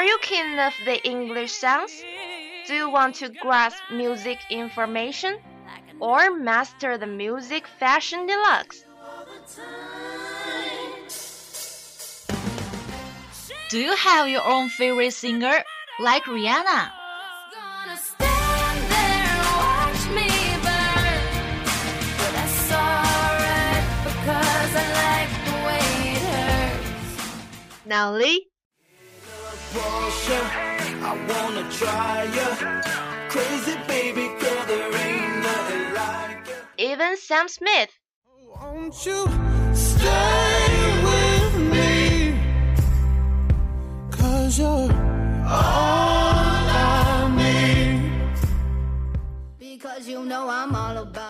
Are you keen of the English sounds? Do you want to grasp music information or master the music fashion deluxe? Do you have your own favorite singer, like Rihanna? Gonna stand there and watch me burn. But that's alright because I like the way it hurts. Now, Lee, Porsche. I wanna try ya. Crazy baby girl, there ain't nothing like ya. even Sam Smith. Won't you stay with me? Cause you're all I need. Because you know I'm all about that.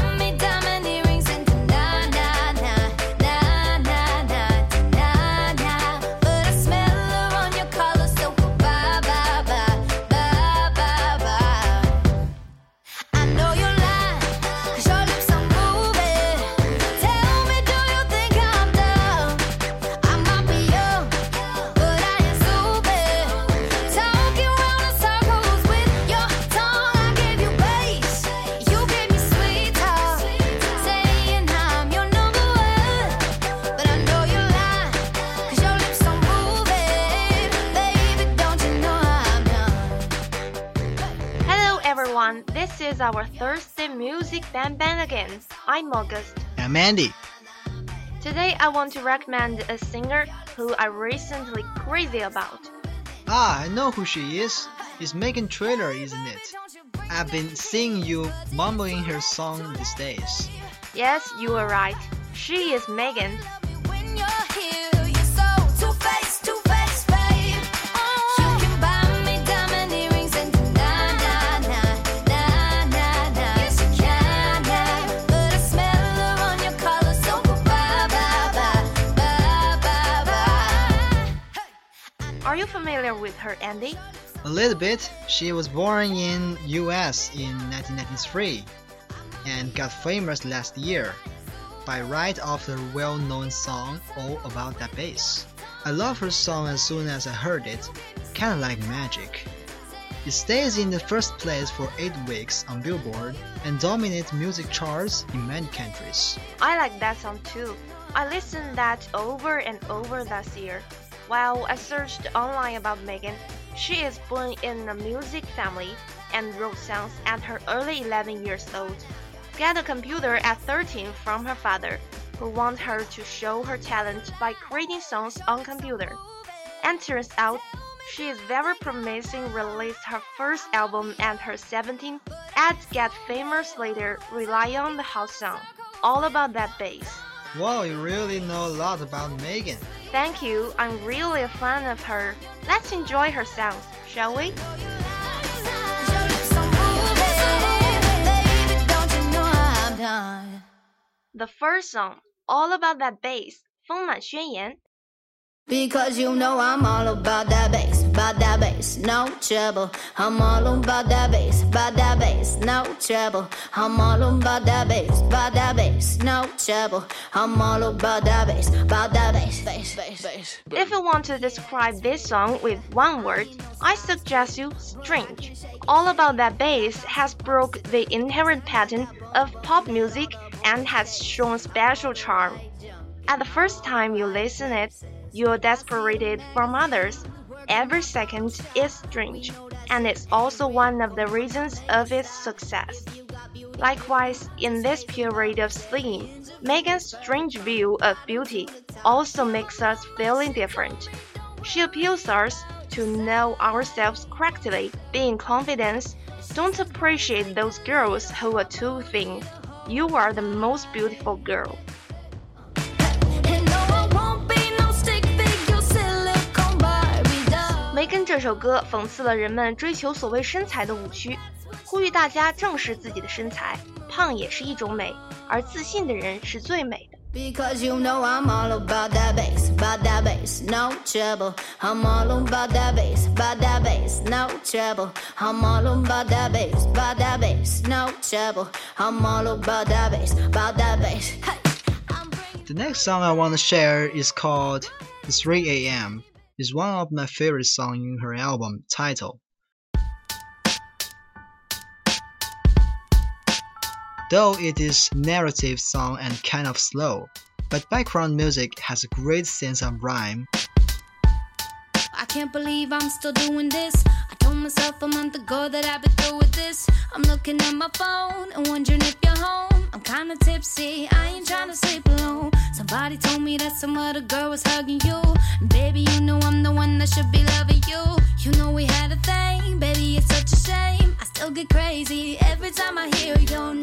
is our Thursday Music band Bang again. I'm August. I'm Andy. Today I want to recommend a singer who I recently crazy about. Ah, I know who she is. It's Meghan Trainor, isn't it? I've been seeing you mumbling her song these days. Yes, you are right. She is Meghan. Are you familiar with her, Andy? A little bit. She was born in US in 1993 and got famous last year by right of the well-known song All About That Bass. I love her song as soon as I heard it, kinda like magic. It stays in the first place for 8 weeks on Billboard and dominates music charts in many countries. I like that song too. I listened that over and over last year. While I searched online about Meghan, she is born in a music family and wrote songs at her early 11 years old. Got a computer at 13 from her father, who wanted her to show her talent by creating songs on computer. And turns out, she is very promising. Released her first album at her 17, and get famous later. Rely on the house song, all about that bass. Wow, you really know a lot about Meghan. Thank you. I'm really a fan of her. Let's enjoy her sounds, shall we? Your lips are moving, baby. Don't you know I'm done? The first song, All About That Bass, 丰满宣言. Because you know I'm all about that bass, about that bass, no trouble. I'm all about that bass, about that bass, no trouble. I'm all about that bass, about that bass, no trouble. I'm all about that bass, about that bass, bass, bass, bass. If you want to describe this song with one word, I suggest you strange. All About That Bass has broke the inherent pattern of pop music and has shown special charm. At the first time you listen it, you're desperate from others. Every second is strange, and it's also one of the reasons of its success. Likewise, in this period of sleep, Meghan's strange view of beauty also makes us feeling different. She appeals us to know ourselves correctly, be in confidence. Don't appreciate those girls who are too thin. You are the most beautiful girl. 这首歌讽刺了人们追求所谓身材的误区，呼吁大家正视自己的身材，胖也是一种美，而自信的人是最美的。 Because you know I'm all about that bass, about that bass, no trouble. I'm all about that bass, about that bass, no trouble. I'm all about that bass, about that bass, no trouble. I'm all about that bass, about that bass. Hey, I'm bringing The next song I want to share is called 3 AM. It's one of my favorite songs in her album title. Though it is narrative song and kind of slow, but background music has a great sense of rhyme. I can't believe I'm still doing this. I told myself a month ago that I'd be through with this. I'm looking at my phone and wondering if you're home. I'm kinda tipsy, I ain't trying to sleep alone. Somebody told me that some other girl was hugging you. Baby, you know I'm the one that should be loving you. You know we had a thing, baby, it's such a shame. I still get crazy every time I hear your name.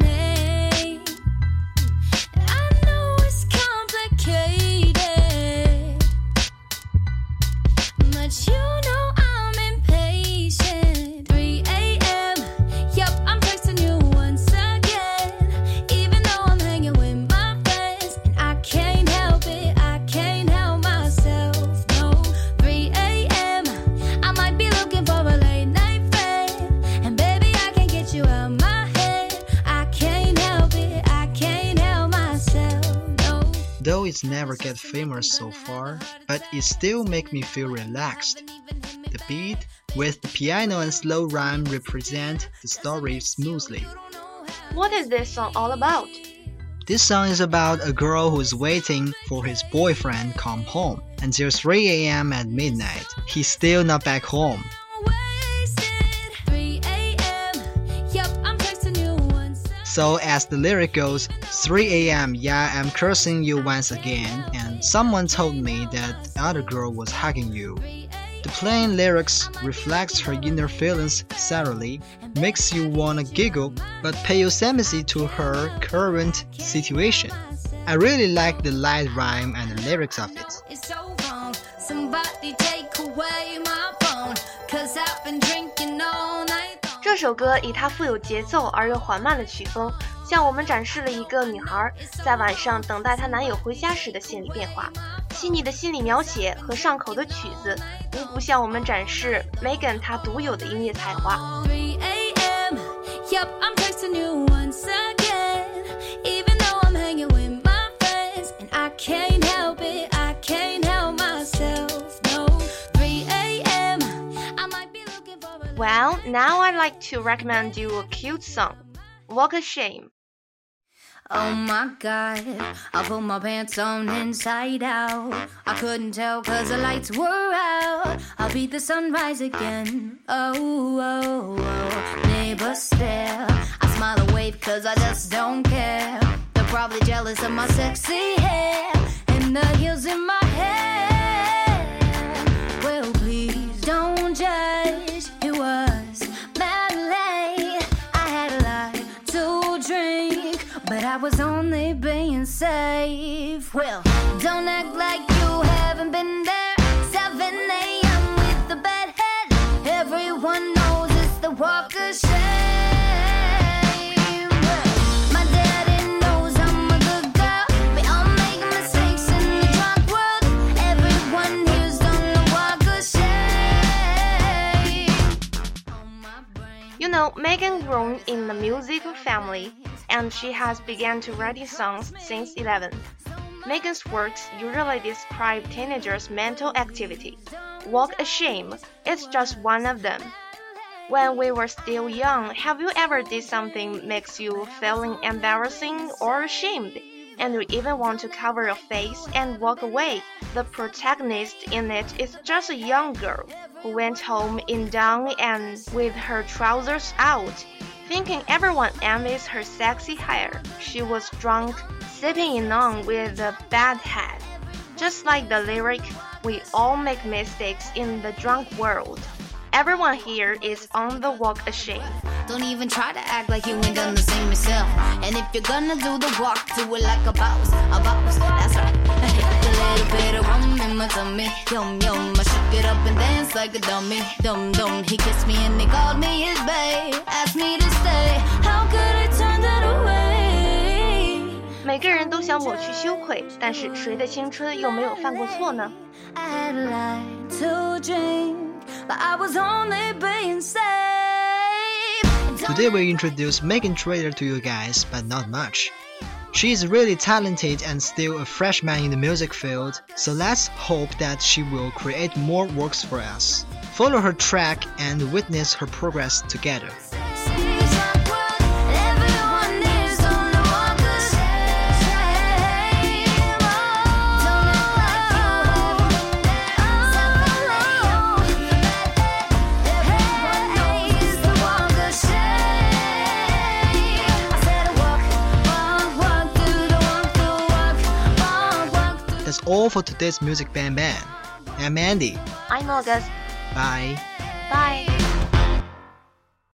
It's never get famous so far, but it still make me feel relaxed. The beat with the piano and slow rhyme represent the story smoothly. What is this song all about? This song is about a girl who's waiting for his boyfriend come home until 3 a.m. at midnight. He's still not back home. So as the lyric goes, 3 a.m. Yeah, I'm cursing you once again, and someone told me that the other girl was hugging you. The plain lyrics reflects her inner feelings thoroughly, makes you wanna giggle, but pay Yosemite to her current situation. I really like the light rhyme and the lyrics of it. Somebody take away my phone. Cause I've been drinking. 这首歌以它富有节奏而又缓慢的曲风，向我们展示了一个女孩在晚上等待她男友回家时的心理变化。细腻的心理描写和上口的曲子，无不向我们展示 Megan 她独有的音乐才华。Well, now I'd like to recommend you a cute song, Walk of Shame. Oh my god, I put my pants on inside out. I couldn't tell cause the lights were out. I'll beat the sunrise again. Oh, oh, oh. Neighbors stare. I smile and wave cause I just don't care. They're probably jealous of my sexy hair and the heels in my I was only being safe. Well, don't act like you haven't been there. 7 a.m. with the bad head. Everyone knows it's the walk of shame. Well, my daddy knows I'm a good girl. We all make mistakes in the drunk world. Everyone here's on the walk of shame. You know, Meghan grew in the music family and she has begun to write songs since 11. Meghan's works usually describe teenagers' mental activity. Walk a shame is just one of them. When we were still young, have you ever did something makes you feeling embarrassing or ashamed, and you even want to cover your face and walk away? The protagonist in it is just a young girl who went home in down and with her trousers out, thinking everyone envies her sexy hair. She was drunk, sipping it on with a bad head. Just like the lyric, we all make mistakes in the drunk world. Everyone here is on the walk ashamed. Don't even try to act like you ain't done the same yourself. And if you're gonna do the walk, do it like a boss, a boss. That's right. a little bit of rum in my tummy, yum yum. I get up and dance like a dummy. Dum dum, he kissed me and he called me his. Asked me to stay. How could I turn that away? 每个人都想抹去羞愧，但是谁的青春又没有犯过错呢？I'd like to drink, but I was only being safe. Today we introduce Meghan Trainor to you guys, but not much. She is really talented and still a freshman in the music field, so let's hope that she will create more works for us. Follow her track and witness her progress together. All for today's Music Bang Bang. I'm Andy. I'm August. Bye. Bye.